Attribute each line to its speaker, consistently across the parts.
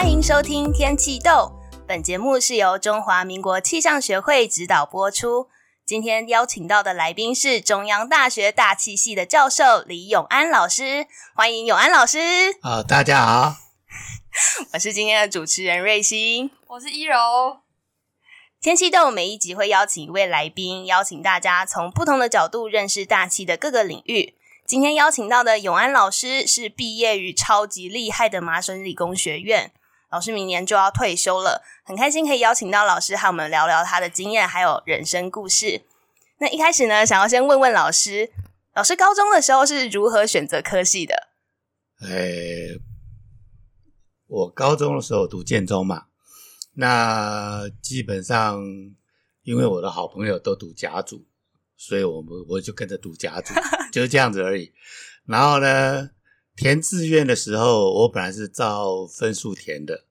Speaker 1: 欢迎收听《天气豆》。本节目是由中华民国气象学会指导播出。今天邀请到的来宾是中央大学大气系的教授李永安老师，欢迎永安老师。
Speaker 2: 好，大家好，
Speaker 1: 我是今天的主持人瑞欣，
Speaker 3: 我是一柔。
Speaker 1: 天气豆每一集会邀请一位来宾，邀请大家从不同的角度认识大气的各个领域。今天邀请到的永安老师是毕业于超级厉害的麻省理工学院。老师明年就要退休了，很开心可以邀请到老师和我们聊聊他的经验还有人生故事。那一开始呢，想要先问问老师，老师高中的时候是如何选择科系的？
Speaker 2: 诶，我高中的时候读建中嘛，那基本上因为我的好朋友都读甲组，所以我们我就跟着读甲组，就是这样子而已。然后呢，填志愿的时候，我本来是照分数填的，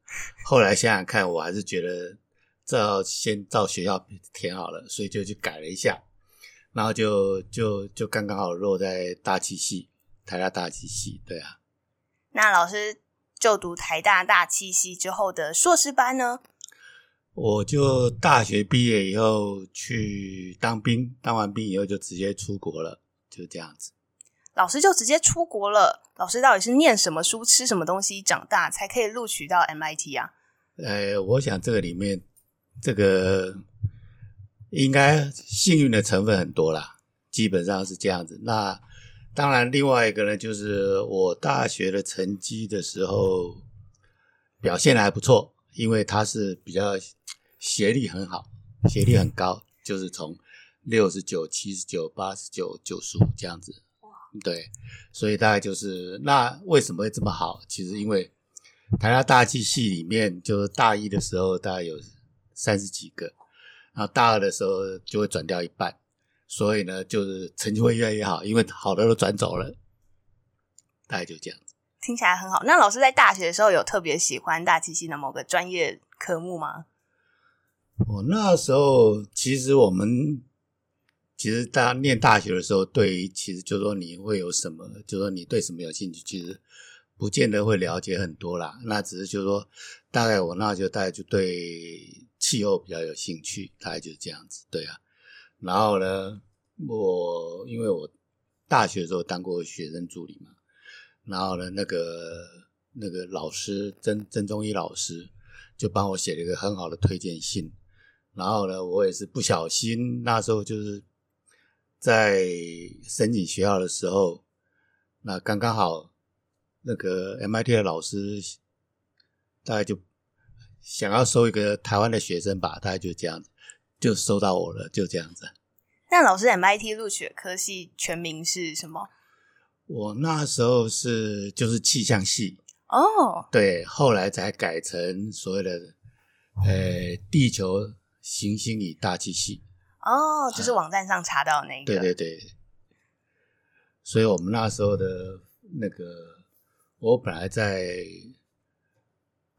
Speaker 2: 后来想想看，我还是觉得照先照学校填好了，所以就去改了一下，然后就就就刚刚好落在大气系，台大大气系，对啊。
Speaker 1: 那老师就读台大大气系之后的硕士班呢？
Speaker 2: 我就大学毕业以后去当兵，当完兵以后就直接出国了，就这样子。
Speaker 1: 老师就直接出国了。老师到底是念什么书、吃什么东西长大，才可以录取到 MIT 啊？
Speaker 2: 呃，我想这个里面，这个应该幸运的成分很多啦，基本上是这样子。那当然，另外一个呢，就是我大学的成绩的时候表现得还不错，因为他是比较学历很好，学历很高，就是从六十九、七十九、八十九、九十五这样子。对，所以大概就是那为什么会这么好？其实因为台大大气系里面，就是大一的时候大概有三十几个，然后大二的时候就会转掉一半，所以呢，就是成绩会越来越好，因为好的都转走了，大概就这样子。
Speaker 1: 听起来很好。那老师在大学的时候有特别喜欢大气系的某个专业科目吗？
Speaker 2: 我那时候其实我们。其实，大家念大学的时候，对其实就是说你会有什么，就是说你对什么有兴趣，其实不见得会了解很多啦。那只是就是说，大概我那就大概就对气候比较有兴趣，大概就是这样子，对啊。然后呢，我因为我大学的时候当过学生助理嘛，然后呢，那个那个老师曾曾中一老师就帮我写了一个很好的推荐信，然后呢，我也是不小心那时候就是。在申请学校的时候，那刚刚好，那个 MIT 的老师大概就想要收一个台湾的学生吧，大概就这样子，就收到我了，就这样子。
Speaker 1: 那老师 MIT 录取的科系全名是什么？
Speaker 2: 我那时候是就是气象系
Speaker 1: 哦，oh.
Speaker 2: 对，后来才改成所谓的呃地球行星与大气系。
Speaker 1: 哦，就是 网站上查到的那个。
Speaker 2: 对对对，所以我们那时候的那个，我本来在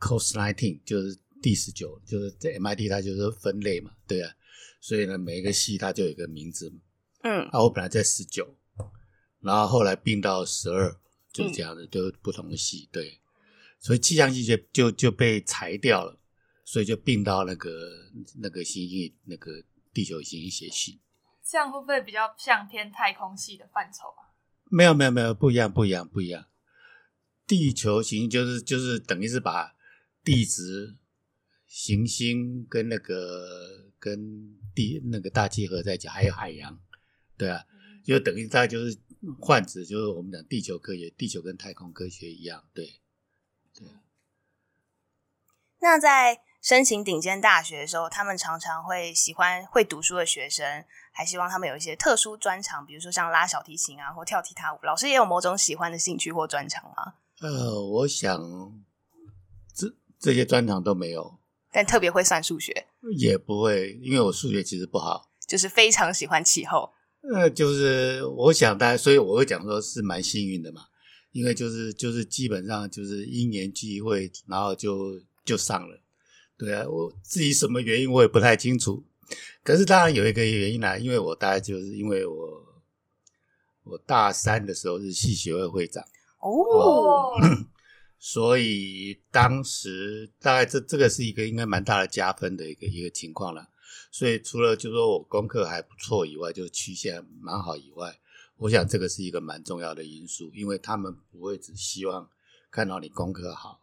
Speaker 2: Course Nineteen，就是第十九，就是在 MIT，它就是分类嘛，对啊，所以呢，每一个系它就有一个名字嘛。嗯。啊，我本来在十九，然后后来并到十二，就是这样的，就不同的系，对。所以气象系就就就被裁掉了，所以就并到那个那个系域那个。地球行星学系，
Speaker 3: 这样会不会比较像偏太空系的范畴啊？
Speaker 2: 没有没有没有，不一样不一样不一样。地球行星就是就是等于是把地质、行星跟那个跟地那个大气合在一起，还有海洋，对啊，嗯、就等于大概就是换指，就是我们讲地球科学，地球跟太空科学一样，对对。
Speaker 1: 那在。申请顶尖大学的时候，他们常常会喜欢会读书的学生，还希望他们有一些特殊专长，比如说像拉小提琴啊，或跳踢踏舞。老师也有某种喜欢的兴趣或专长吗？
Speaker 2: 呃，我想这这些专长都没有，
Speaker 1: 但特别会算数学
Speaker 2: 也不会，因为我数学其实不好，
Speaker 1: 就是非常喜欢气候。
Speaker 2: 呃，就是我想大家，所以我会讲说是蛮幸运的嘛，因为就是就是基本上就是因缘际会，然后就就上了。对啊，我至于什么原因我也不太清楚，可是当然有一个原因啦、啊，因为我大概就是因为我我大三的时候是系学会会长
Speaker 1: 哦，
Speaker 2: 所以当时大概这这个是一个应该蛮大的加分的一个一个情况了。所以除了就说我功课还不错以外，就曲线蛮好以外，我想这个是一个蛮重要的因素，因为他们不会只希望看到你功课好，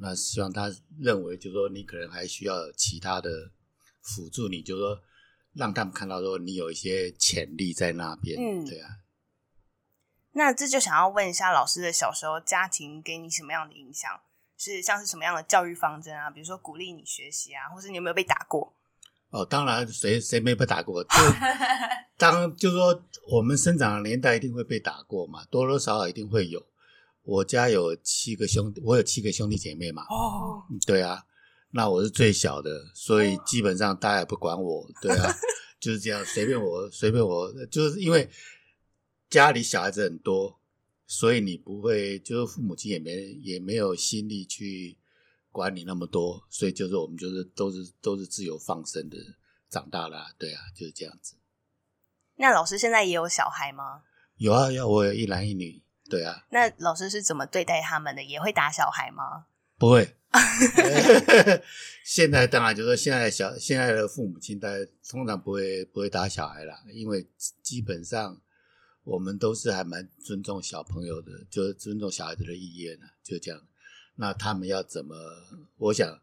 Speaker 2: 那希望他认为就是说你可能还需要其他的辅助你，就是说让他们看到说你有一些潜力在那边，嗯，对啊。
Speaker 1: 那这就想要问一下老师的小时候家庭给你什么样的影响？是像是什么样的教育方针啊？比如说鼓励你学习啊，或是你有没有被打过？
Speaker 2: 哦，当然，谁谁没被打过？就当就是说我们生长的年代一定会被打过嘛，多多少少一定会有。我家有七个兄弟，我有七个兄弟姐妹嘛。哦，对啊，那我是最小的，所以基本上大家也不管我，对啊，就是这样，随便我，随便我，就是因为。家里小孩子很多，所以你不会，就是父母亲也没也没有心力去管你那么多，所以就是我们就是都是都是自由放生的长大了啊，对啊，就是这样子。
Speaker 1: 那老师现在也有小孩吗？
Speaker 2: 有啊，有我有一男一女，对啊。
Speaker 1: 那老师是怎么对待他们的？也会打小孩吗？
Speaker 2: 不会。现在当然就是说，现在小现在的父母亲，大家通常不会不会打小孩了，因为基本上。我们都是还蛮尊重小朋友的，就是尊重小孩子的意愿呢，就这样。那他们要怎么？我想，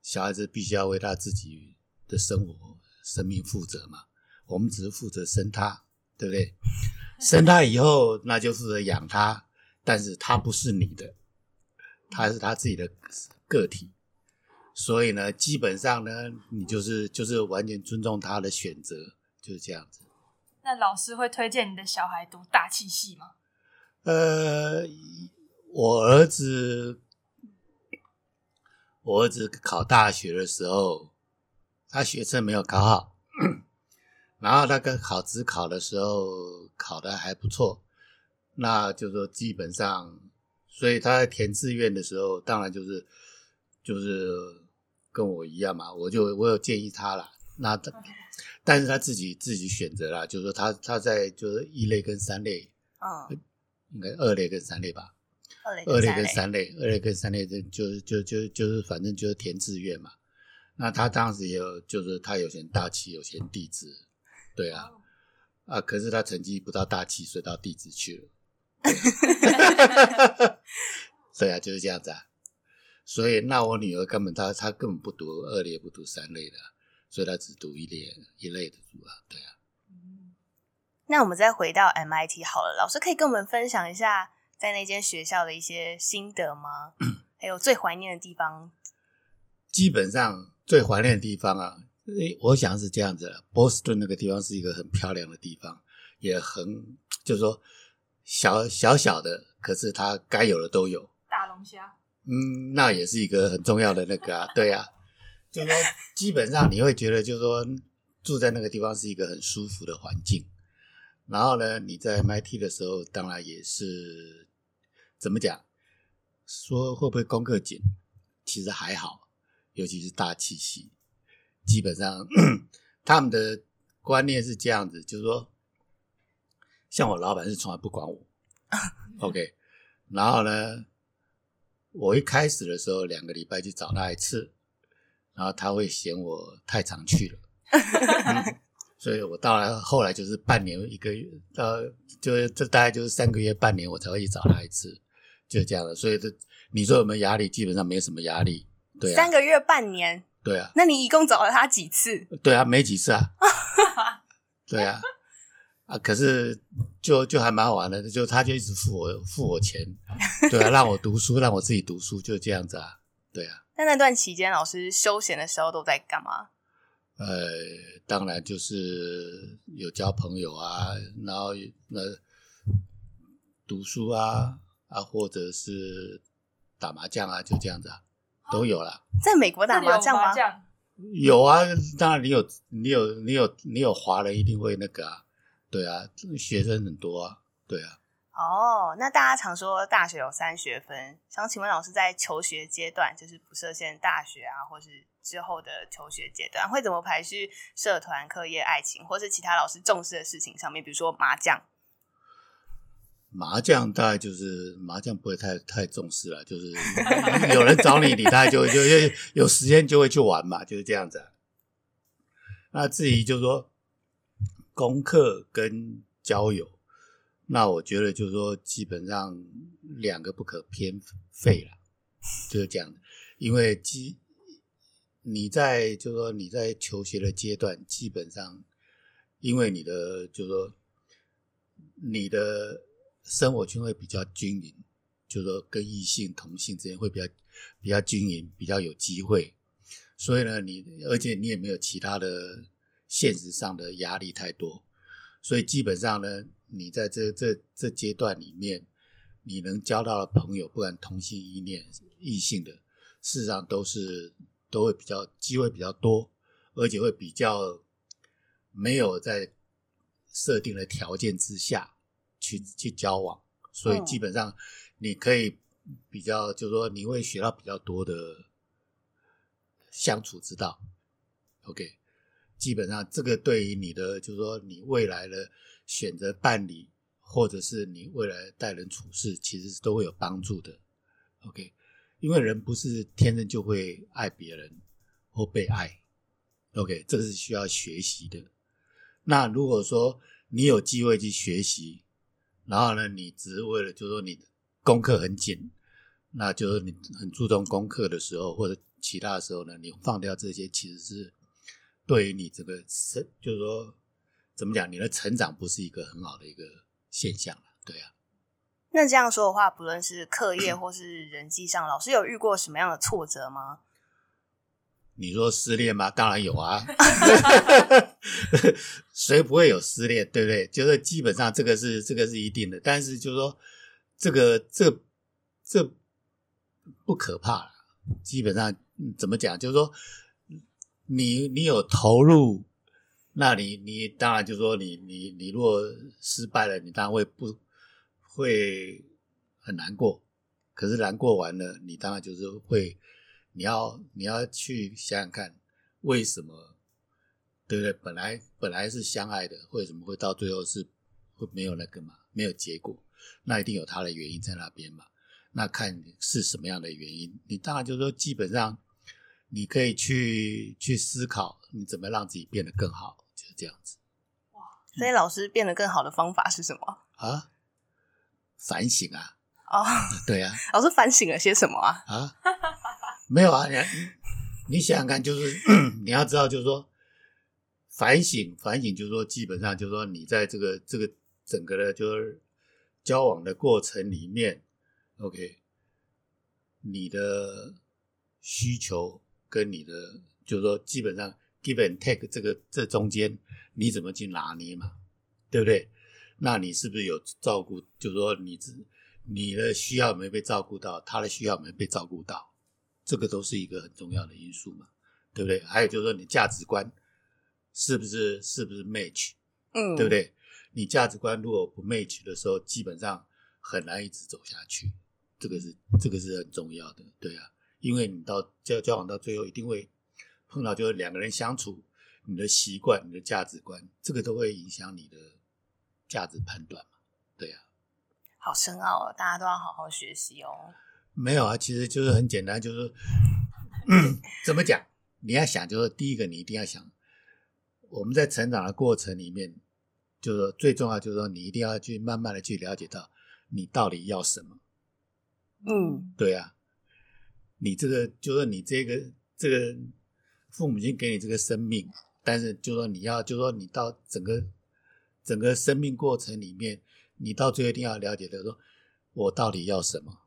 Speaker 2: 小孩子必须要为他自己的生活、生命负责嘛。我们只是负责生他，对不对？生他以后，那就负责养他，但是他不是你的，他是他自己的个体。所以呢，基本上呢，你就是就是完全尊重他的选择，就是这样子。
Speaker 3: 那老师会推荐你的小孩读大气系吗？
Speaker 2: 呃，我儿子，我儿子考大学的时候，他学测没有考好，然后他跟考职考的时候考的还不错，那就是说基本上，所以他在填志愿的时候，当然就是就是跟我一样嘛，我就我有建议他了，那.但是他自己自己选择了，就是说他他在就是一类跟三类，嗯，应该二类跟三类吧，
Speaker 1: 二类
Speaker 2: 二类跟三类，二类跟三类就就就就就是反正就是填志愿嘛。那他当时也有就是他有选大气，有选地质，对啊，啊，可是他成绩不到大气，所以到地质去了。对啊，就是这样子啊。所以那我女儿根本她她根本不读二类，不读三类的。所以她只读一类一类的书啊，对啊。
Speaker 1: 那我们再回到 MIT 好了，老师可以跟我们分享一下在那间学校的一些心得吗？还有最怀念的地方？
Speaker 2: 基本上最怀念的地方啊，我想是这样子的：波士顿那个地方是一个很漂亮的地方，也很就是说小小小的，可是它该有的都有。
Speaker 3: 大龙虾？
Speaker 2: 嗯，那也是一个很重要的那个啊，对啊。就是说基本上你会觉得，就是说住在那个地方是一个很舒服的环境。然后呢，你在 MIT 的时候，当然也是怎么讲？说会不会功课紧？其实还好，尤其是大气系，基本上 他们的观念是这样子，就是说，像我老板是从来不管我，OK。然后呢，我一开始的时候两个礼拜去找他一次。然后他会嫌我太常去了，嗯、所以我到了后来就是半年一个月，到就是这大概就是三个月半年我才会去找他一次，就这样的。所以这你说有没有压力？基本上没什么压力。对啊，
Speaker 1: 三个月半年。
Speaker 2: 对啊。
Speaker 1: 那你一共找了他几次？
Speaker 2: 对啊，没几次啊。对啊，啊，可是就就还蛮好玩的，就他就一直付我付我钱，对啊，让我读书，让我自己读书，就这样子啊，对啊。
Speaker 1: 那那段期间，老师休闲的时候都在干嘛？
Speaker 2: 呃，当然就是有交朋友啊，然后那读书啊啊，或者是打麻将啊，就这样子啊，都有了。
Speaker 1: 在美国打麻将吗？
Speaker 2: 有啊，当然你有你有你有你有华人一定会那个啊，对啊，学生很多啊，对啊。
Speaker 1: 哦，那大家常说大学有三学分，想请问老师在求学阶段，就是不设限大学啊，或是之后的求学阶段，会怎么排序社团、课业、爱情，或是其他老师重视的事情上面？比如说麻将。
Speaker 2: 麻将大概就是麻将不会太太重视了，就是有人找你，你大概就就就有时间就会去玩嘛，就是这样子。那至于就是说功课跟交友，那我觉得就是说基本上两个不可偏废了，就是这样。因为基你在就是说你在求学的阶段，基本上因为你的就是说你的。生活圈会比较均匀，就是说跟异性同性之间会比较比较均匀，比较有机会。所以呢，你而且你也没有其他的现实上的压力太多，所以基本上呢，你在这这这阶段里面，你能交到的朋友，不管同性异恋、异性的，事实上都是都会比较机会比较多，而且会比较没有在设定的条件之下。去去交往，所以基本上你可以比较，就是说你会学到比较多的相处之道。OK，基本上这个对于你的，就是说你未来的选择伴侣，或者是你未来待人处事，其实是都会有帮助的。OK，因为人不是天生就会爱别人或被爱。OK，这个是需要学习的。那如果说你有机会去学习，然后呢，你只是为了就是说你功课很紧，那就是你很注重功课的时候，或者其他的时候呢，你放掉这些，其实是对于你这个成，就是说怎么讲，你的成长不是一个很好的一个现象了，对啊。
Speaker 1: 那这样说的话，不论是课业 或是人际上，老师有遇过什么样的挫折吗？
Speaker 2: 你说失恋吗？当然有啊，谁不会有失恋，对不对？就是基本上这个是这个是一定的，但是就是说这个这这不可怕，基本上怎么讲？就是说你你有投入，那你你当然就是说你你你如果失败了，你当然会不会很难过。可是难过完了，你当然就是会。你要你要去想想看，为什么，对不对？本来本来是相爱的，为什么会到最后是会没有那个嘛？没有结果，那一定有他的原因在那边嘛？那看是什么样的原因？你当然就是说，基本上你可以去去思考，你怎么让自己变得更好，就是这样子。
Speaker 1: 哇！所以老师变得更好的方法是什么？
Speaker 2: 啊？反省啊！
Speaker 1: 哦，
Speaker 2: 对啊。
Speaker 1: 老师反省了些什么啊？
Speaker 2: 啊？没有啊，你你想想看，就是 你要知道，就是说反省反省，就是说基本上就是说你在这个这个整个的，就是交往的过程里面，OK，你的需求跟你的就是说基本上 give and take 这个这中间你怎么去拿捏嘛，对不对？那你是不是有照顾？就是说你只你的需要没被照顾到，他的需要没被照顾到？这个都是一个很重要的因素嘛，对不对？还有就是说，你价值观是不是是不是 match，嗯，对不对？你价值观如果不 match 的时候，基本上很难一直走下去。这个是这个是很重要的，对啊，因为你到交交往到最后，一定会碰到就是两个人相处，你的习惯、你的价值观，这个都会影响你的价值判断嘛，对啊。
Speaker 1: 好深奥哦，大家都要好好学习哦。
Speaker 2: 没有啊，其实就是很简单，就是嗯，怎么讲？你要想，就是第一个，你一定要想，我们在成长的过程里面，就是最重要，就是说你一定要去慢慢的去了解到你到底要什么。
Speaker 1: 嗯，
Speaker 2: 对啊，你这个就是你这个这个父母亲给你这个生命，但是就是说你要，就是说你到整个整个生命过程里面，你到最后一定要了解的说，我到底要什么。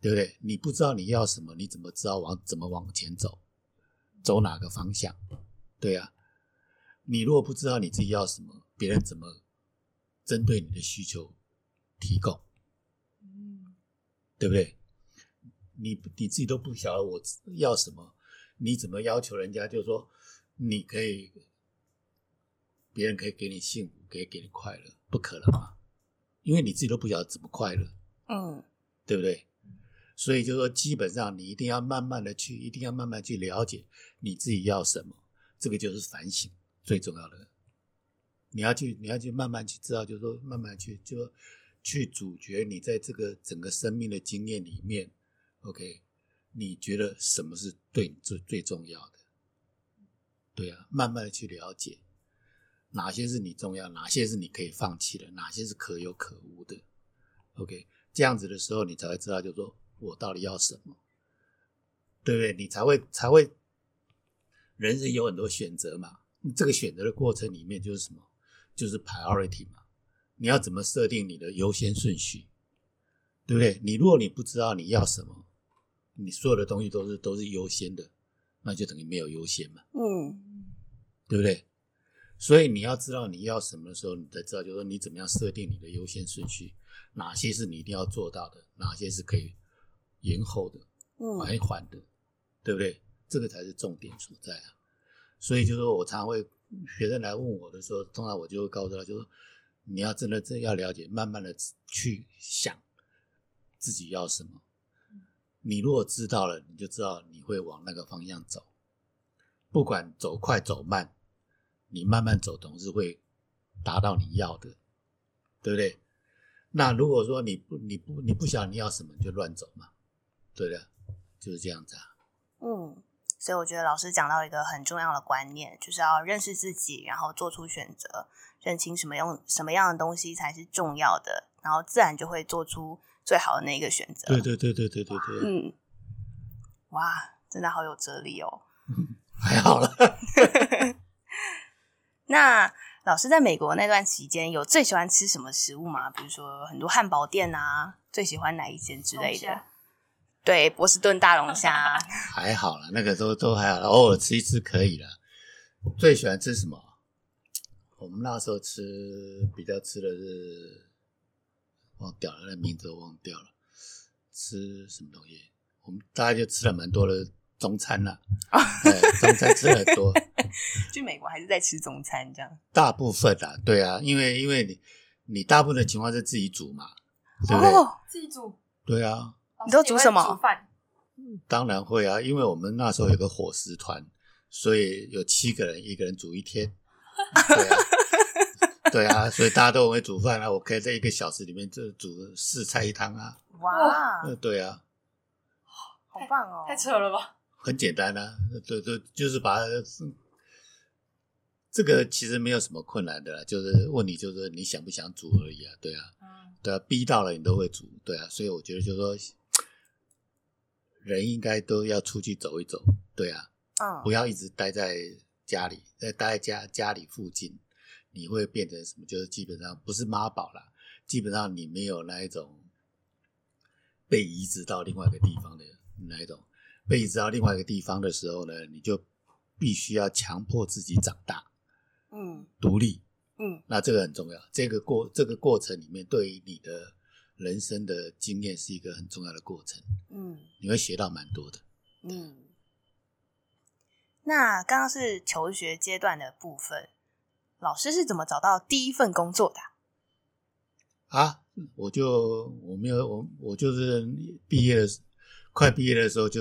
Speaker 2: 对不对？你不知道你要什么，你怎么知道往怎么往前走，走哪个方向？对啊，你如果不知道你自己要什么，别人怎么针对你的需求提供？嗯，对不对？你你自己都不晓得我要什么，你怎么要求人家？就是说，你可以，别人可以给你幸福，可以给你快乐，不可能嘛？因为你自己都不晓得怎么快乐，嗯，对不对？所以就是说，基本上你一定要慢慢的去，一定要慢慢去了解你自己要什么，这个就是反省最重要的。你要去，你要去慢慢去知道，就是说慢慢去就去咀嚼你在这个整个生命的经验里面，OK，你觉得什么是对你最最重要的？对啊，慢慢的去了解哪些是你重要，哪些是你可以放弃的，哪些是可有可无的。OK，这样子的时候，你才会知道，就是说我到底要什么，对不对？你才会才会，人生有很多选择嘛，这个选择的过程里面就是什么？就是 priority 嘛。你要怎么设定你的优先顺序，对不对？你如果你不知道你要什么，你所有的东西都是都是优先的，那就等于没有优先嘛。嗯，对不对？所以你要知道你要什么的时候，你才知道，就是说你怎么样设定你的优先顺序，哪些是你一定要做到的，哪些是可以延后的、缓一缓的，对不对？这个才是重点所在啊。所以就是说我常常会学生来问我的时候，通常我就会告诉他，就是。你要真的真要了解，慢慢的去想自己要什么。你如果知道了，你就知道你会往那个方向走。不管走快走慢，你慢慢走总是会达到你要的，对不对？那如果说你不你不你不晓得你要什么，就乱走嘛，对的，就是这样子啊。
Speaker 1: 嗯，所以我觉得老师讲到一个很重要的观念，就是要认识自己，然后做出选择。认清什么用什么样的东西才是重要的，然后自然就会做出最好的那一个选
Speaker 2: 择。对对对对对对对。
Speaker 1: 嗯，哇，真的好有哲理哦。
Speaker 2: 还好了。
Speaker 1: 那老师在美国那段期间，有最喜欢吃什么食物吗？比如说很多汉堡店啊，最喜欢哪一间之类的？对，波士顿大龙虾。
Speaker 2: 还好了，那个都都还好了，偶尔吃一次可以了。最喜欢吃什么？我们那时候吃比较吃的是忘掉了，那名字我忘掉了。吃什么东西？我们大概就吃了蛮多的中餐了。对，中餐吃了很多。
Speaker 1: 去美国还是在吃中餐这样？
Speaker 2: 大部分啊，对啊，因为因为你你大部分的情况是自己煮嘛，对不对？哦，
Speaker 3: 自己煮。
Speaker 2: 对啊。
Speaker 1: 你都煮什么？煮饭。
Speaker 2: 当然会啊，因为我们那时候有个伙食团，所以有七个人，一个人煮一天。对啊。对啊，所以大家都很会煮饭啊。我可以在一个小时里面就煮四菜一汤啊。
Speaker 1: 哇！
Speaker 2: 对啊，
Speaker 1: 好棒哦！
Speaker 3: 太扯了吧？
Speaker 2: 很简单啊，对对，就是把它这个其实没有什么困难的啦，就是问你就是你想不想煮而已啊。对啊，对啊，逼到了你都会煮。对啊，所以我觉得就是说，人应该都要出去走一走。对啊，不要一直待在家里，在待在家家里附近。你会变成什么？就是基本上不是妈宝啦，基本上你没有那一种被移植到另外一个地方的那一种。被移植到另外一个地方的时候呢，你就必须要强迫自己长大，嗯，独立，嗯，那这个很重要。这个过这个过程里面，对于你的人生的经验是一个很重要的过程，嗯，你会学到蛮多的，嗯。
Speaker 1: 那刚刚是求学阶段的部分。老师是怎么找到第一份工作的？
Speaker 2: 啊，我就我没有我我就是毕业的快毕业的时候就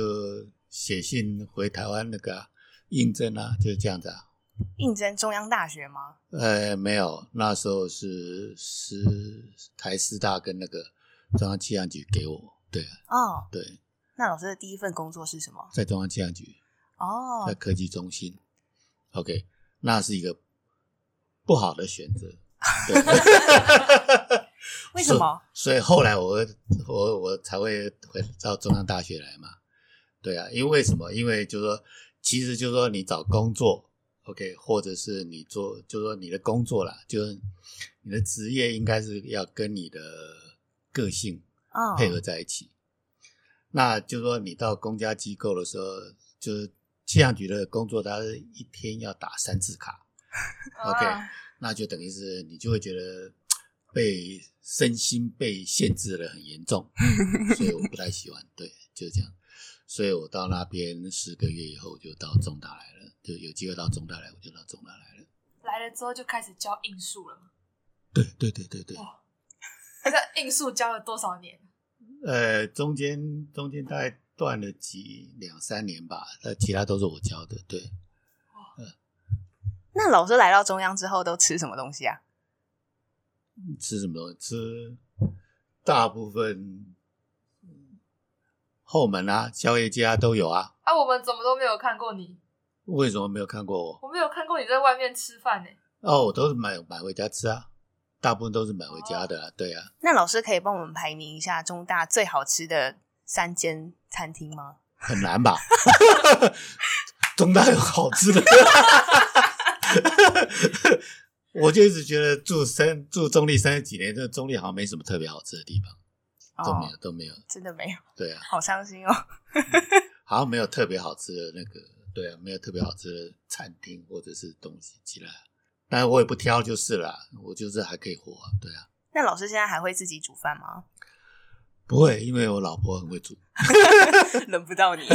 Speaker 2: 写信回台湾那个应征啊，就是这样子啊。
Speaker 1: 应征中央大学吗？
Speaker 2: 呃，没有，那时候是师台师大跟那个中央气象局给我。对
Speaker 1: 哦，
Speaker 2: 对。
Speaker 1: 那老师的第一份工作是什么？
Speaker 2: 在中央气象局
Speaker 1: 哦，
Speaker 2: 在科技中心。OK，那是一个。不好的选择，对
Speaker 1: 为什么？
Speaker 2: 所以后来我我我才会回到中央大学来嘛。对啊，因为为什么？因为就是说，其实就是说你找工作，OK，或者是你做，就是说你的工作啦，就是你的职业应该是要跟你的个性配合在一起。Oh. 那就是说你到公家机构的时候，就是气象局的工作，它是一天要打三次卡。OK，那就等于是你就会觉得被身心被限制了很严重，所以我不太喜欢。对，就是这样。所以我到那边十个月以后，就到中大来了。就有机会到中大来，我就到中大来了。
Speaker 3: 来了之后就开始教应数了吗？
Speaker 2: 对对对对对。
Speaker 3: 他在应数教了多少年？
Speaker 2: 呃，中间中间大概断了几两三年吧，那，其他都是我教的。对。
Speaker 1: 那老师来到中央之后都吃什么东西啊？
Speaker 2: 吃什么东西？吃大部分后门啊、宵夜街啊都有啊。
Speaker 3: 啊，我们怎么都没有看过你？
Speaker 2: 为什么没有看过我？
Speaker 3: 我没有看过你在外面吃饭呢。
Speaker 2: 哦，我都是买买回家吃啊，大部分都是买回家的啊，
Speaker 3: 哦、
Speaker 2: 对啊。
Speaker 1: 那老师可以帮我们排名一下中大最好吃的三间餐厅吗？
Speaker 2: 很难吧？中大有好吃的，我就一直觉得住三住中立三十几年，这中立好像没什么特别好吃的地方，哦、都没有，都没有，
Speaker 1: 真的没有。
Speaker 2: 对啊，
Speaker 1: 好伤心哦。
Speaker 2: 好像没有特别好吃的那个，对啊，没有特别好吃的餐厅或者是东西进来。但是我也不挑就是了，我就是还可以活啊，对啊。
Speaker 1: 那老师现在还会自己煮饭吗？
Speaker 2: 不会，因为我老婆很会煮，
Speaker 1: 轮不到你。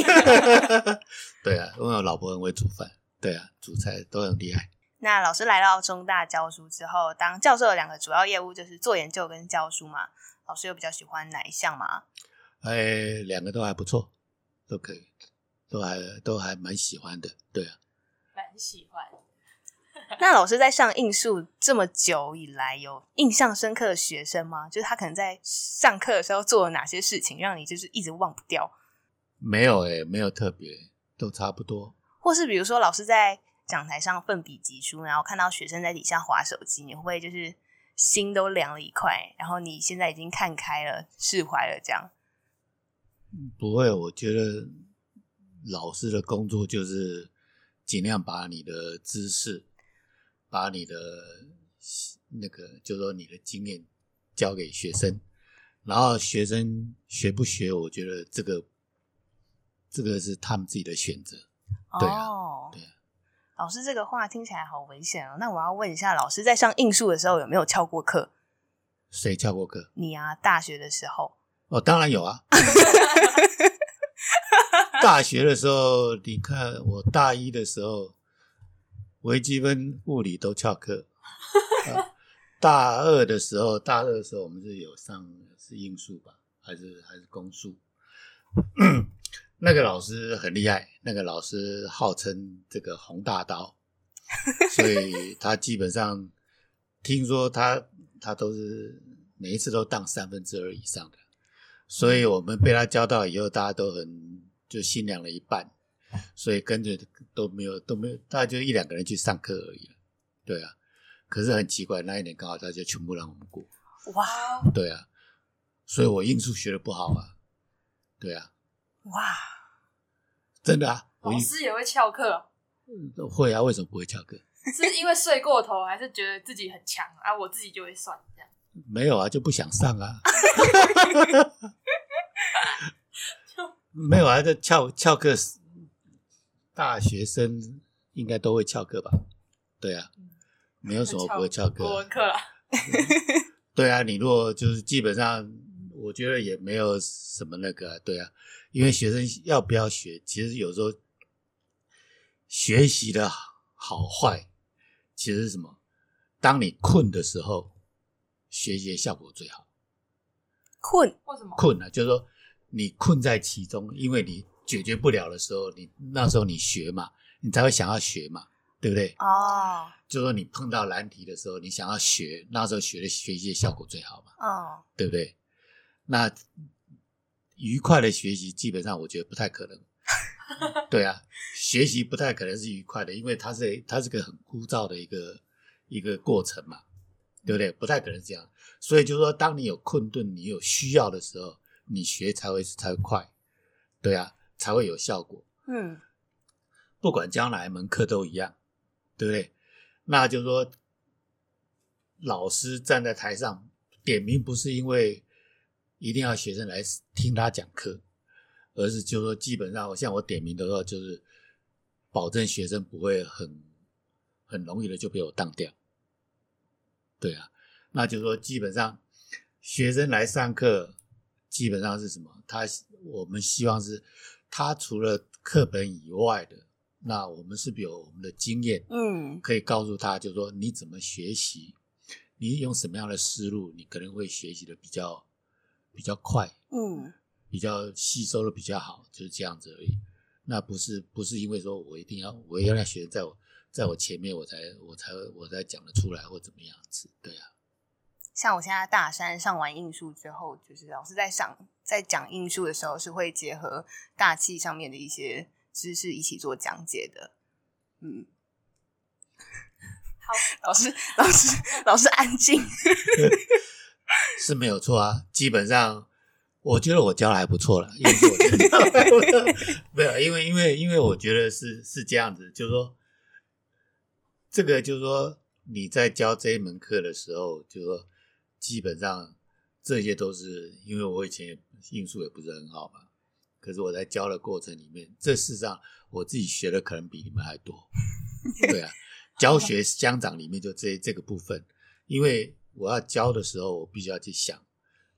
Speaker 2: 对啊，因为我老婆很会煮饭，对啊，煮菜都很厉害。
Speaker 1: 那老师来到中大教书之后，当教授的两个主要业务就是做研究跟教书嘛。老师有比较喜欢哪一项吗？
Speaker 2: 哎，两个都还不错，都可以，都还都还蛮喜欢的，对啊，
Speaker 3: 蛮喜欢。
Speaker 1: 那老师在上应数这么久以来，有印象深刻的学生吗？就是他可能在上课的时候做了哪些事情，让你就是一直忘不掉？
Speaker 2: 没有诶、欸、没有特别，都差不多。
Speaker 1: 或是比如说，老师在讲台上奋笔疾书，然后看到学生在底下划手机，你会不会就是心都凉了一块？然后你现在已经看开了，释怀了，这样？
Speaker 2: 不会，我觉得老师的工作就是尽量把你的知识。把你的那个，就是说你的经验教给学生，然后学生学不学，我觉得这个这个是他们自己的选择。对啊，
Speaker 1: 哦、
Speaker 2: 对啊。
Speaker 1: 老师这个话听起来好危险哦。那我要问一下，老师在上应数的时候有没有翘过课？
Speaker 2: 谁翘过课？
Speaker 1: 你啊，大学的时候。
Speaker 2: 哦，当然有啊。大学的时候，你看我大一的时候。微积分、物理都翘课。大二的时候，大二的时候我们是有上是应数吧，还是还是公数？那个老师很厉害，那个老师号称这个红大刀，所以他基本上听说他他都是每一次都当三分之二以上的，所以我们被他教到以后，大家都很就心凉了一半。所以跟着都没有都没有，大概就一两个人去上课而已。对啊，可是很奇怪，那一年刚好大家全部让我们过。
Speaker 1: 哇！
Speaker 2: 对啊，所以我应数学的不好啊。对啊。
Speaker 1: 哇！
Speaker 2: 真的啊？
Speaker 3: 老师也会翘课？
Speaker 2: 会啊，为什么不会翘课？
Speaker 3: 是因为睡过头，还是觉得自己很强啊？我自己就会算这样。
Speaker 2: 没有啊，就不想上啊。没有啊，这翘翘课。大学生应该都会翘课吧？对啊，没有什么不会翘课。
Speaker 3: 国文课了。
Speaker 2: 对啊，你如果就是基本上，我觉得也没有什么那个，对啊，因为学生要不要学，其实有时候学习的好坏，其实是什么？当你困的时候，学习的效果最好。
Speaker 1: 困？
Speaker 3: 为什么？
Speaker 2: 困啊，就是说你困在其中，因为你。解决不了的时候，你那时候你学嘛，你才会想要学嘛，对不对？
Speaker 1: 哦，oh.
Speaker 2: 就说你碰到难题的时候，你想要学，那时候学的学习的效果最好嘛，
Speaker 1: 哦，oh.
Speaker 2: 对不对？那愉快的学习基本上我觉得不太可能，对啊，学习不太可能是愉快的，因为它是它是个很枯燥的一个一个过程嘛，对不对？不太可能这样，所以就是说，当你有困顿、你有需要的时候，你学才会才会快，对啊。才会有效果。
Speaker 1: 嗯，
Speaker 2: 不管将哪一门课都一样，对不对？那就是说，老师站在台上点名，不是因为一定要学生来听他讲课，而是就是说，基本上像我点名的话，就是保证学生不会很很容易的就被我当掉。对啊，那就是说，基本上学生来上课，基本上是什么？他我们希望是。他除了课本以外的，那我们是不是有我们的经验，
Speaker 1: 嗯，
Speaker 2: 可以告诉他，就是说你怎么学习，你用什么样的思路，你可能会学习的比较比较快，
Speaker 1: 嗯，
Speaker 2: 比较吸收的比较好，就是这样子而已。那不是不是因为说我一定要我要让学生在我在我前面，我才我才我才讲得出来或怎么样子，对啊。
Speaker 1: 像我现在大三上完应数之后，就是老师在上在讲应数的时候，是会结合大气上面的一些知识一起做讲解的。嗯，
Speaker 3: 好，
Speaker 1: 老师，老师，老师安静，
Speaker 2: 是没有错啊。基本上，我觉得我教的还不错了，因为我觉得没有，因为因为因为我觉得是是这样子，就是说，这个就是说你在教这一门课的时候，就是说。基本上这些都是因为我以前应数也不是很好嘛，可是我在教的过程里面，这事实上我自己学的可能比你们还多。对啊，教学相长里面就这这个部分，因为我要教的时候，我必须要去想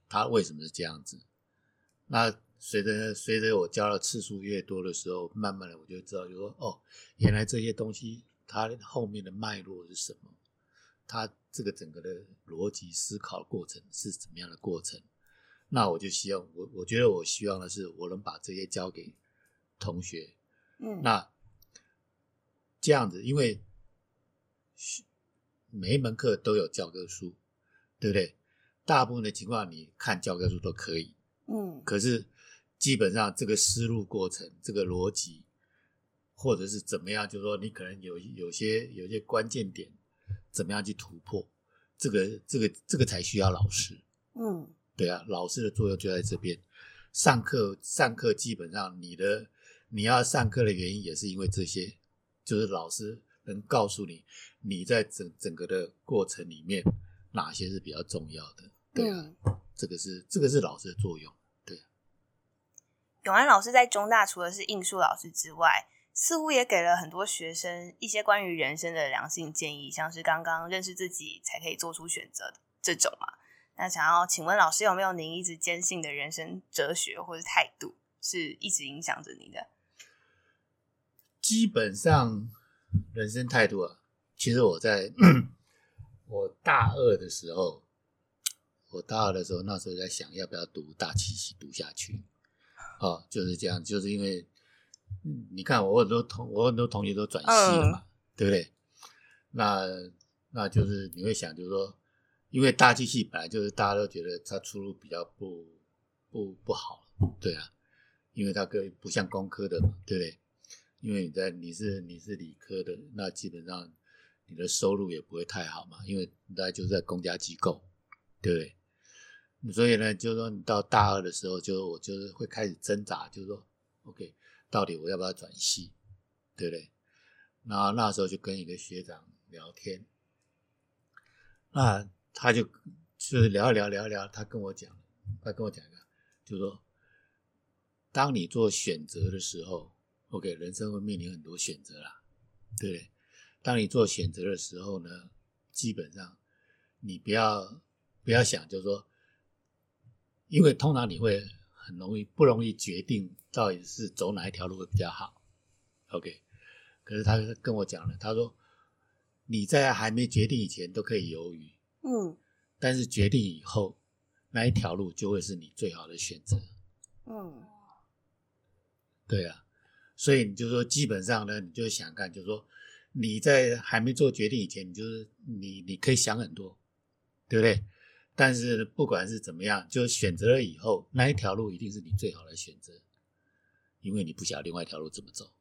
Speaker 2: 他为什么是这样子。那随着随着我教的次数越多的时候，慢慢的我就知道，就说哦，原来这些东西它后面的脉络是什么，它。这个整个的逻辑思考过程是怎么样的过程？那我就希望我我觉得我希望的是我能把这些交给同学，嗯，那这样子，因为每一门课都有教科书，对不对？大部分的情况你看教科书都可以，嗯，可是基本上这个思路过程、这个逻辑，或者是怎么样，就是说你可能有有些有些关键点。怎么样去突破？这个、这个、这个才需要老师。嗯，对啊，老师的作用就在这边。上课、上课，基本上你的你要上课的原因也是因为这些，就是老师能告诉你你在整整个的过程里面哪些是比较重要的。对啊，嗯、这个是这个是老师的作用。对啊，
Speaker 1: 永安老师在中大除了是应数老师之外。似乎也给了很多学生一些关于人生的良性建议，像是刚刚认识自己才可以做出选择的这种嘛。那想要请问老师，有没有您一直坚信的人生哲学或是态度，是一直影响着你的？
Speaker 2: 基本上，人生态度啊，其实我在 我大二的时候，我大二的时候，那时候在想要不要读大气系读下去。哦，就是这样，就是因为。嗯，你看我很多同我很多同学都转系了嘛，嗯、对不对？那那就是你会想，就是说，因为大气系本来就是大家都觉得它出路比较不不不好，对啊，因为它跟不像工科的嘛，对不对？因为你在你是你是理科的，那基本上你的收入也不会太好嘛，因为大家就是在公家机构，对不对？所以呢，就是说你到大二的时候，就我就是会开始挣扎，就是说，OK。到底我要不要转系，对不对？然后那时候就跟一个学长聊天，那他就就是聊一聊聊一聊，他跟我讲，他跟我讲一个，就说，当你做选择的时候，OK，人生会面临很多选择啦，对不对？当你做选择的时候呢，基本上你不要不要想，就是说，因为通常你会。很容易不容易决定到底是走哪一条路会比较好，OK？可是他跟我讲了，他说你在还没决定以前都可以犹豫，嗯，但是决定以后那一条路就会是你最好的选择，嗯，对啊，所以你就说基本上呢，你就想看，就是说你在还没做决定以前，你就是你你可以想很多，对不对？但是不管是怎么样，就选择了以后，那一条路一定是你最好的选择，因为你不晓得另外一条路怎么走，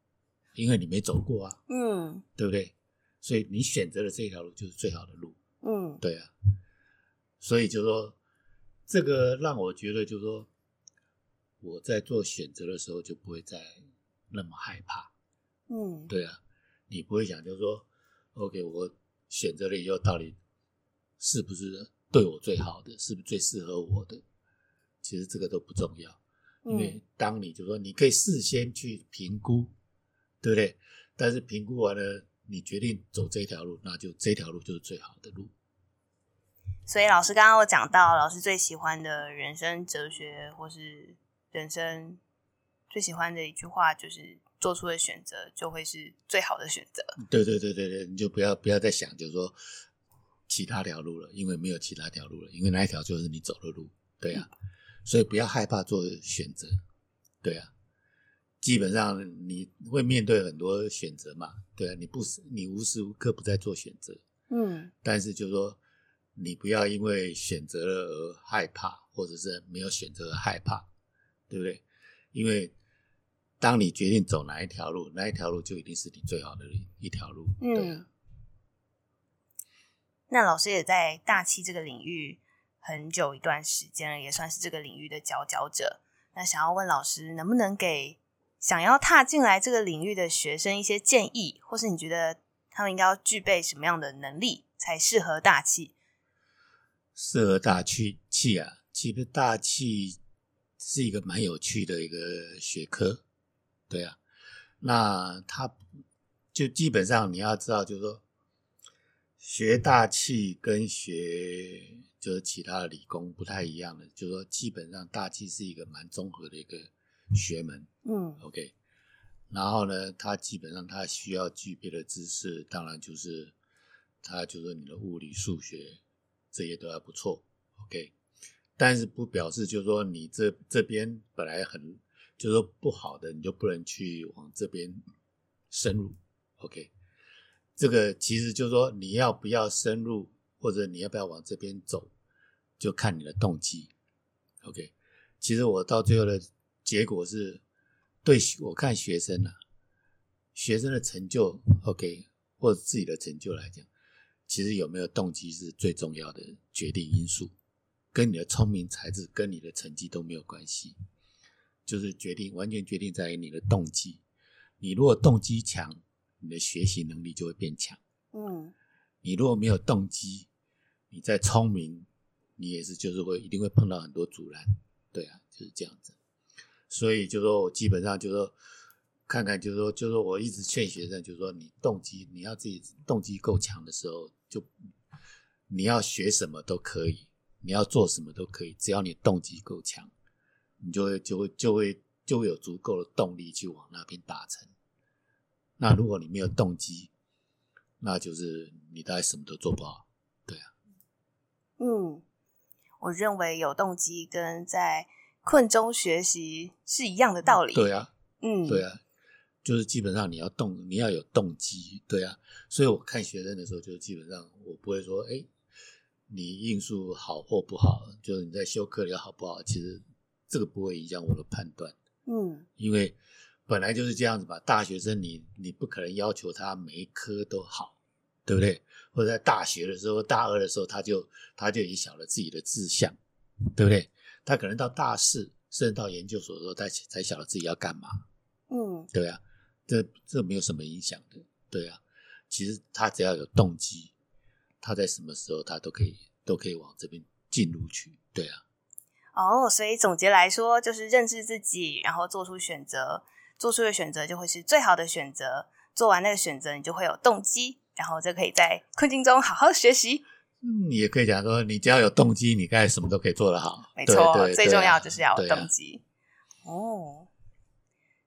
Speaker 2: 因为你没走过啊，嗯，对不对？所以你选择了这条路就是最好的路，嗯，对啊。所以就说这个让我觉得，就是说我在做选择的时候就不会再那么害怕，嗯，对啊，你不会想就是说，OK，我选择了以后到底是不是？对我最好的是不是最适合我的？其实这个都不重要，因为当你就说你可以事先去评估，对不对？但是评估完了，你决定走这条路，那就这条路就是最好的路。
Speaker 1: 所以老师刚刚我讲到，老师最喜欢的人生哲学，或是人生最喜欢的一句话，就是做出的选择就会是最好的选择。
Speaker 2: 对对对对对，你就不要不要再想，就是说。其他条路了，因为没有其他条路了，因为那一条就是你走的路，对啊，所以不要害怕做选择，对啊，基本上你会面对很多选择嘛，对啊，你不你无时无刻不在做选择，嗯，但是就是说你不要因为选择了而害怕，或者是没有选择而害怕，对不对？因为当你决定走哪一条路，那一条路就一定是你最好的一条路。嗯、对啊。
Speaker 1: 那老师也在大气这个领域很久一段时间了，也算是这个领域的佼佼者。那想要问老师，能不能给想要踏进来这个领域的学生一些建议，或是你觉得他们应该要具备什么样的能力才适合大气？
Speaker 2: 适合大气气啊，其实大气是一个蛮有趣的一个学科，对啊。那他就基本上你要知道，就是说学大气跟学就是其他的理工不太一样的，就是说基本上大气是一个蛮综合的一个学门，嗯，OK。然后呢，它基本上它需要具备的知识，当然就是它就是你的物理、数学。这些都还不错，OK，但是不表示就是说你这这边本来很就是说不好的，你就不能去往这边深入，OK，这个其实就是说你要不要深入，或者你要不要往这边走，就看你的动机，OK。其实我到最后的结果是，对我看学生啊，学生的成就，OK，或者自己的成就来讲。其实有没有动机是最重要的决定因素，跟你的聪明才智跟你的成绩都没有关系，就是决定完全决定在于你的动机。你如果动机强，你的学习能力就会变强。嗯，你如果没有动机，你再聪明，你也是就是会一定会碰到很多阻拦。对啊，就是这样子。所以就说我基本上就说。看看，就是说，就是说，我一直劝学生，就是说，你动机，你要自己动机够强的时候，就你要学什么都可以，你要做什么都可以，只要你动机够强，你就会就会就会就会有足够的动力去往那边达成。那如果你没有动机，那就是你大概什么都做不好。对啊，
Speaker 1: 嗯，我认为有动机跟在困中学习是一样的道理。
Speaker 2: 对啊，嗯，对啊。就是基本上你要动，你要有动机，对啊。所以我看学生的时候，就基本上我不会说，哎，你应数好或不好，就是你在修课里好不好，其实这个不会影响我的判断。嗯，因为本来就是这样子吧。大学生你你不可能要求他每一科都好，对不对？或者在大学的时候，大二的时候他就他就已经晓得自己的志向，对不对？他可能到大四甚至到研究所的时候，才才晓得自己要干嘛。嗯，对啊。这这没有什么影响的，对啊，其实他只要有动机，他在什么时候他都可以都可以往这边进入去，对啊。
Speaker 1: 哦，所以总结来说，就是认识自己，然后做出选择，做出的选择就会是最好的选择。做完那个选择，你就会有动机，然后就可以在困境中好好学习。
Speaker 2: 嗯，你也可以讲说，你只要有动机，你该什么都可以做得好。
Speaker 1: 没错，最重要就是要有动机。啊、哦。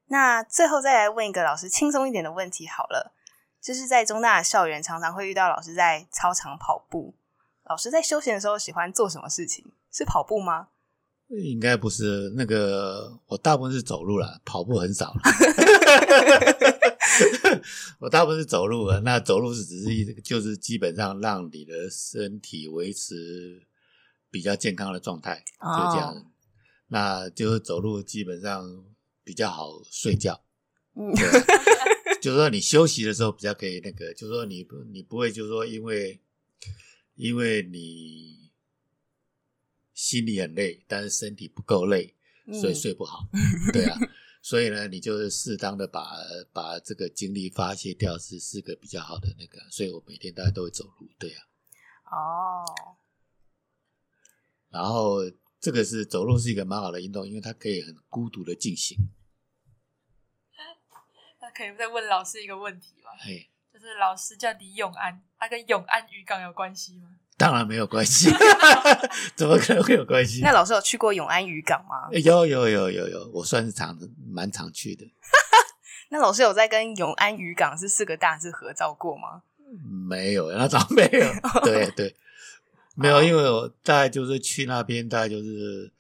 Speaker 1: 那最后再来问一个老师轻松一点的问题好了，就是在中大的校园常常会遇到老师在操场跑步，老师在休闲的时候喜欢做什么事情？是跑步吗？
Speaker 2: 应该不是，那个我大部分是走路了，跑步很少。我大部分是走路了，那走路是只是一，就是基本上让你的身体维持比较健康的状态，就这样。哦、那就是走路基本上。比较好睡觉，嗯，就是说你休息的时候比较可以那个，就是说你不你不会就是说因为因为你心里很累，但是身体不够累，所以睡不好，嗯、对啊，所以呢，你就是适当的把把这个精力发泄掉，是是个比较好的那个，所以我每天大家都会走路，对啊，哦，然后。这个是走路是一个蛮好的运动，因为它可以很孤独的进行。
Speaker 3: 那可以再问老师一个问题吗？嘿，就是老师叫李永安，他跟永安渔港有关系吗？
Speaker 2: 当然没有关系，怎么可能会有关系？
Speaker 1: 那老师有去过永安渔港吗？
Speaker 2: 有有有有有，我算是常蛮常去的。
Speaker 1: 那老师有在跟永安渔港是四个大字合照过吗？
Speaker 2: 没有，那早没有。对对。没有，因为我大概就是去那边，大概就是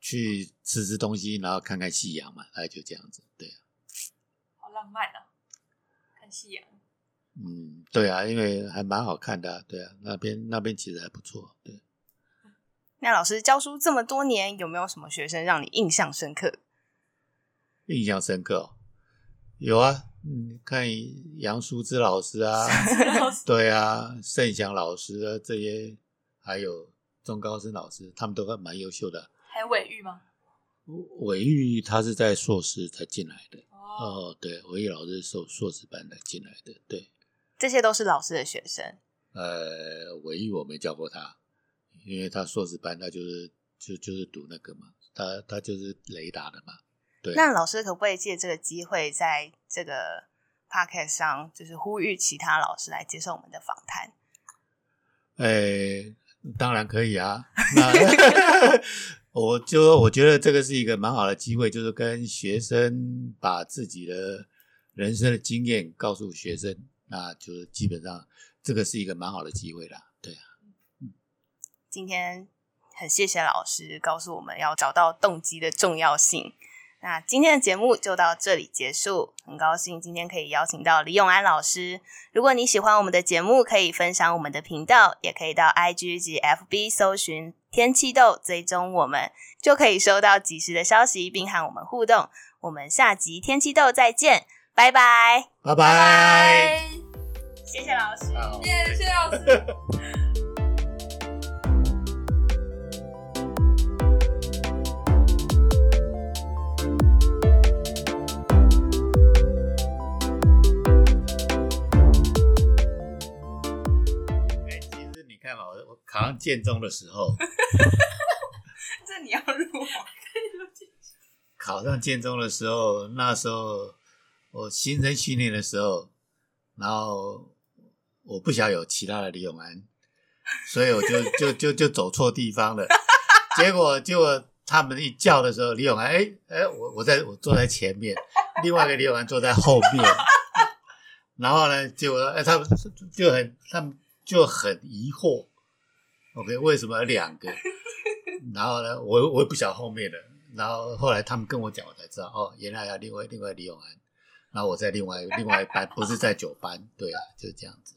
Speaker 2: 去吃吃东西，然后看看夕阳嘛，大概就这样子。对啊，
Speaker 3: 好浪漫啊，看夕阳。
Speaker 2: 嗯，对啊，因为还蛮好看的，啊，对啊，那边那边其实还不错，对。
Speaker 1: 那老师教书这么多年，有没有什么学生让你印象深刻？
Speaker 2: 印象深刻，哦有啊，嗯，看杨淑芝老师啊，对啊，盛祥老师啊，这些还有中高生老师，他们都还蛮优秀的。
Speaker 3: 还有韦玉吗？
Speaker 2: 韦玉他是在硕士才进来的。哦，哦，对，韦玉老师是硕硕士班才进来的，对。
Speaker 1: 这些都是老师的学生。
Speaker 2: 呃，唯一我没教过他，因为他硕士班他就是就就是读那个嘛，他他就是雷达的嘛。对。
Speaker 1: 那老师可不可以借这个机会，在这个 podcast 上，就是呼吁其他老师来接受我们的访谈？
Speaker 2: 哎，当然可以啊。那 我就我觉得这个是一个蛮好的机会，就是跟学生把自己的人生的经验告诉学生，那就基本上这个是一个蛮好的机会啦。对啊，
Speaker 1: 今天很谢谢老师告诉我们要找到动机的重要性。那今天的节目就到这里结束，很高兴今天可以邀请到李永安老师。如果你喜欢我们的节目，可以分享我们的频道，也可以到 IG 及 FB 搜寻天气豆，追踪我们，就可以收到及时的消息，并和我们互动。我们下集天气豆再见，拜拜，
Speaker 2: 拜拜，
Speaker 1: 谢谢老师，
Speaker 3: 谢谢老师。
Speaker 2: 考上建中的时候，
Speaker 1: 这你要录吗？
Speaker 2: 考上建中的时候，那时候我新生训练的时候，然后我不想有其他的李永安，所以我就就就就走错地方了。结果结果他们一叫的时候，李永安，哎哎，我我在我坐在前面，另外一个李永安坐在后面。然后呢，结果哎，他们就很他们就很疑惑。OK，为什么有两个？然后呢，我我也不晓后面的。然后后来他们跟我讲，我才知道哦，原来要另外另外李永安。然后我在另外另外一班，不是在九班。对啊，就是这样子。